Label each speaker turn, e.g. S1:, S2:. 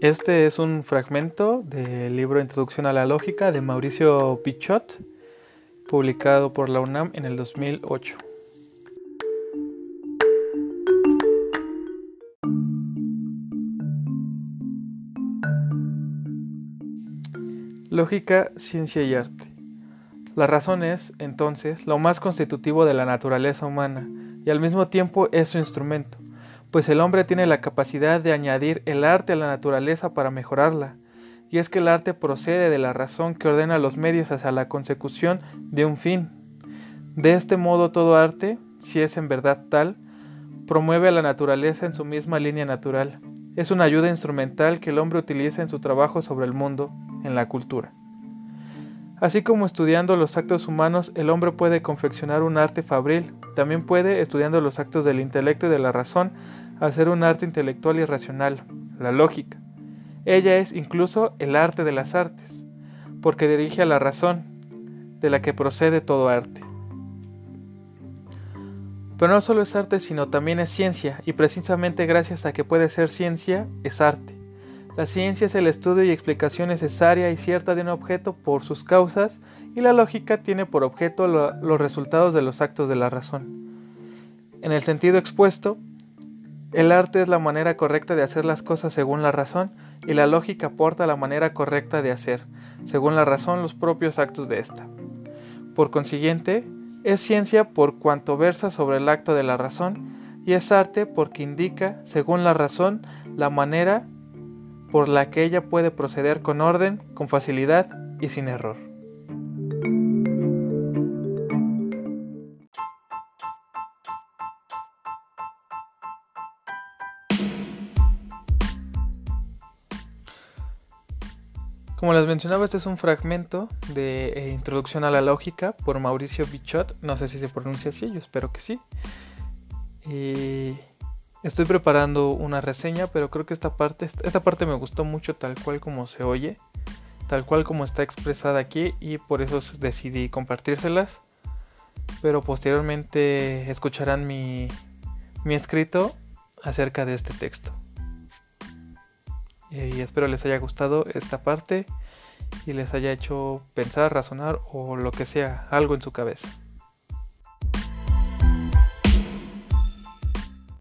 S1: Este es un fragmento del libro Introducción a la Lógica de Mauricio Pichot, publicado por la UNAM en el 2008. Lógica, ciencia y arte. La razón es, entonces, lo más constitutivo de la naturaleza humana y al mismo tiempo es su instrumento, pues el hombre tiene la capacidad de añadir el arte a la naturaleza para mejorarla, y es que el arte procede de la razón que ordena los medios hacia la consecución de un fin. De este modo todo arte, si es en verdad tal, promueve a la naturaleza en su misma línea natural. Es una ayuda instrumental que el hombre utiliza en su trabajo sobre el mundo, en la cultura. Así como estudiando los actos humanos el hombre puede confeccionar un arte fabril, también puede, estudiando los actos del intelecto y de la razón, hacer un arte intelectual y racional, la lógica. Ella es incluso el arte de las artes, porque dirige a la razón, de la que procede todo arte. Pero no solo es arte, sino también es ciencia, y precisamente gracias a que puede ser ciencia, es arte. La ciencia es el estudio y explicación necesaria y cierta de un objeto por sus causas, y la lógica tiene por objeto los resultados de los actos de la razón. En el sentido expuesto, el arte es la manera correcta de hacer las cosas según la razón, y la lógica aporta la manera correcta de hacer, según la razón, los propios actos de ésta. Por consiguiente, es ciencia por cuanto versa sobre el acto de la razón, y es arte porque indica, según la razón, la manera por la que ella puede proceder con orden, con facilidad y sin error. Como les mencionaba, este es un fragmento de eh, Introducción a la Lógica por Mauricio Bichot. No sé si se pronuncia así, yo espero que sí. Estoy preparando una reseña, pero creo que esta parte, esta parte me gustó mucho tal cual como se oye, tal cual como está expresada aquí y por eso decidí compartírselas. Pero posteriormente escucharán mi, mi escrito acerca de este texto. Y espero les haya gustado esta parte y les haya hecho pensar, razonar o lo que sea, algo en su cabeza.